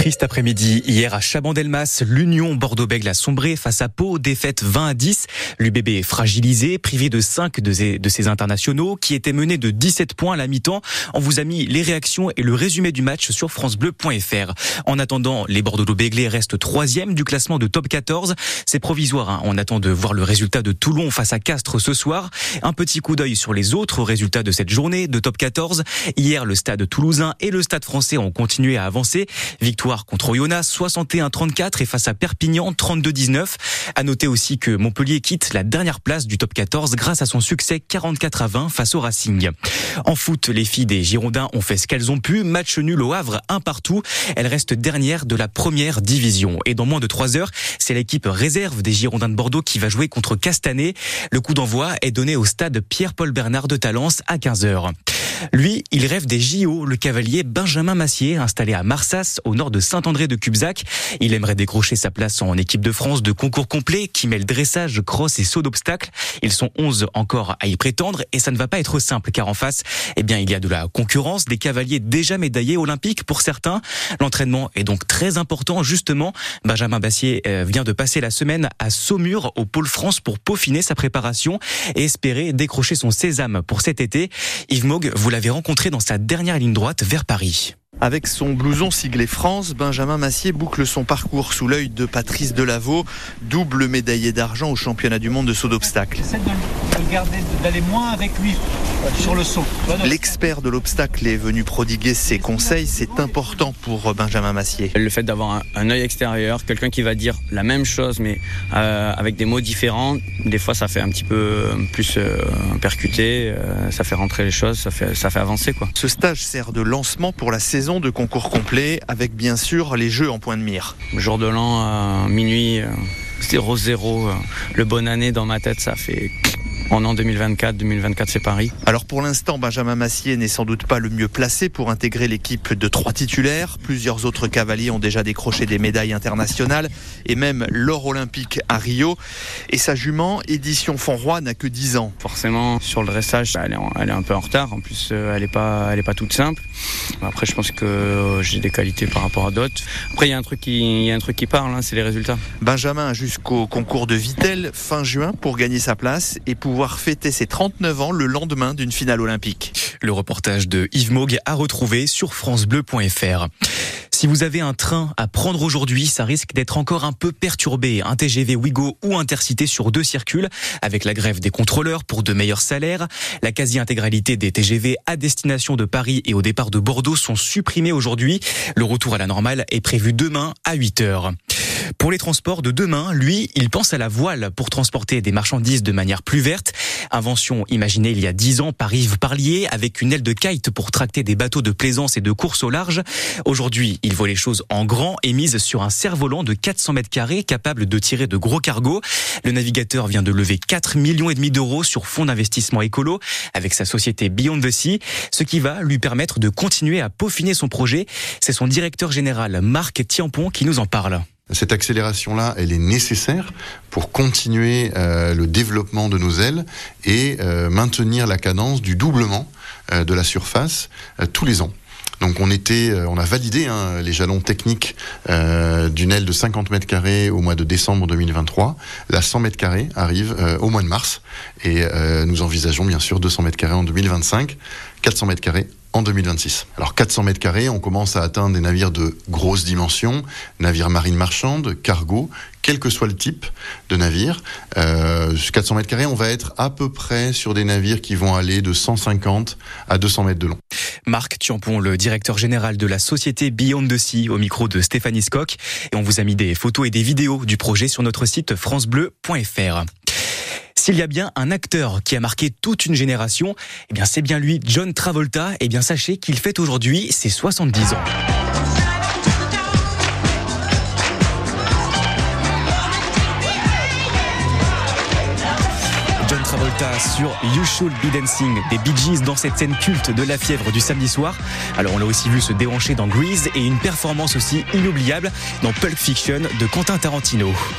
Triste après-midi. Hier à Chabandelmas, l'Union Bordeaux-Bègles a sombré face à Pau, défaite 20 à 10. L'UBB est fragilisé, privé de 5 de ses, internationaux, qui étaient menés de 17 points à la mi-temps. On vous a mis les réactions et le résumé du match sur francebleu.fr. En attendant, les Bordeaux-Béglés restent troisième du classement de top 14. C'est provisoire. Hein. On attend de voir le résultat de Toulon face à Castres ce soir. Un petit coup d'œil sur les autres résultats de cette journée de top 14. Hier, le stade toulousain et le stade français ont continué à avancer. Victoire contre Oyonnax 61-34 et face à Perpignan 32-19. À noter aussi que Montpellier quitte la dernière place du top 14 grâce à son succès 44 à 20 face au Racing. En foot, les filles des Girondins ont fait ce qu'elles ont pu. Match nul au Havre, un partout. Elles restent dernières de la première division. Et dans moins de trois heures, c'est l'équipe réserve des Girondins de Bordeaux qui va jouer contre Castanet. Le coup d'envoi est donné au stade Pierre-Paul Bernard de Talence à 15h. Lui, il rêve des JO, le cavalier Benjamin Massier, installé à Marsas, au nord de Saint-André de Cubzac. Il aimerait décrocher sa place en équipe de France de concours complet qui mêle dressage, cross et saut d'obstacles. Ils sont 11 encore à y prétendre et ça ne va pas être simple car en face, eh bien, il y a de la concurrence, des cavaliers déjà médaillés olympiques pour certains. L'entraînement est donc très important. Justement, Benjamin Massier euh, vient de passer la semaine à Saumur au Pôle France pour peaufiner sa préparation et espérer décrocher son sésame pour cet été. Yves vous l'avez rencontré dans sa dernière ligne droite vers Paris. Avec son blouson siglé France, Benjamin Massier boucle son parcours sous l'œil de Patrice Delaveau, double médaillé d'argent au championnat du monde de saut d'obstacle. J'essaie de garder, d'aller moins avec lui sur le saut. L'expert de l'obstacle est venu prodiguer ses conseils. C'est important pour Benjamin Massier. Le fait d'avoir un, œil extérieur, quelqu'un qui va dire la même chose mais euh, avec des mots différents, des fois ça fait un petit peu plus euh, percuté, euh, ça fait rentrer les choses, ça fait, ça fait avancer. Quoi. Ce stage sert de lancement pour la saison de concours complet avec bien sûr les jeux en point de mire. Jour de l'an, minuit, 0-0, euh, le bon année dans ma tête, ça fait en an 2024. 2024, c'est Paris. Alors pour l'instant, Benjamin Massier n'est sans doute pas le mieux placé pour intégrer l'équipe de trois titulaires. Plusieurs autres cavaliers ont déjà décroché des médailles internationales et même l'or olympique à Rio. Et sa jument, édition Fonroy, n'a que 10 ans. Forcément, sur le dressage, elle est, un peu en retard. En plus, euh, elle n'est pas, elle est pas toute simple. Après, je pense que euh, j'ai des qualités par rapport à d'autres. Après, il y a un truc qui, y a un truc qui parle, hein, c'est les résultats. Benjamin a jusqu'au concours de Vitel fin juin pour gagner sa place et pouvoir fêter ses 39 ans le lendemain d'une finale olympique. Le reportage de Yves Mogue à retrouver sur francebleu.fr. Si vous avez un train à prendre aujourd'hui, ça risque d'être encore un peu perturbé. Un TGV Ouigo ou Intercité sur deux circules, avec la grève des contrôleurs pour de meilleurs salaires. La quasi-intégralité des TGV à destination de Paris et au départ de Bordeaux sont supprimés aujourd'hui. Le retour à la normale est prévu demain à 8 heures. Pour les transports de demain, lui, il pense à la voile pour transporter des marchandises de manière plus verte. Invention imaginée il y a 10 ans par Yves Parlier avec une aile de kite pour tracter des bateaux de plaisance et de course au large. Aujourd'hui, il voit les choses en grand et mise sur un cerf-volant de 400 mètres carrés capable de tirer de gros cargos. Le navigateur vient de lever 4 millions et demi d'euros sur fonds d'investissement écolo avec sa société Beyond the Sea, ce qui va lui permettre de continuer à peaufiner son projet. C'est son directeur général Marc Tiampon qui nous en parle. Cette accélération-là, elle est nécessaire pour continuer euh, le développement de nos ailes et euh, maintenir la cadence du doublement euh, de la surface tous les ans. Donc on était, on a validé hein, les jalons techniques d'une aile de 50 mètres carrés au mois de décembre 2023. La 100 mètres carrés arrive au mois de mars et nous envisageons bien sûr 200 mètres carrés en 2025, 400 mètres carrés en 2026. Alors 400 mètres carrés, on commence à atteindre des navires de grosses dimensions, navires marines marchandes, cargo, quel que soit le type de navire. Euh, 400 mètres carrés, on va être à peu près sur des navires qui vont aller de 150 à 200 mètres de long. Marc Tiampon, le directeur général de la société Beyond the Sea, au micro de Stéphanie Skock. Et on vous a mis des photos et des vidéos du projet sur notre site francebleu.fr. S'il y a bien un acteur qui a marqué toute une génération, eh bien c'est bien lui, John Travolta. Eh bien sachez qu'il fête aujourd'hui ses 70 ans. Sur You Should Be Dancing des Bee dans cette scène culte de la fièvre du samedi soir. Alors on l'a aussi vu se déhancher dans Grease et une performance aussi inoubliable dans Pulp Fiction de Quentin Tarantino.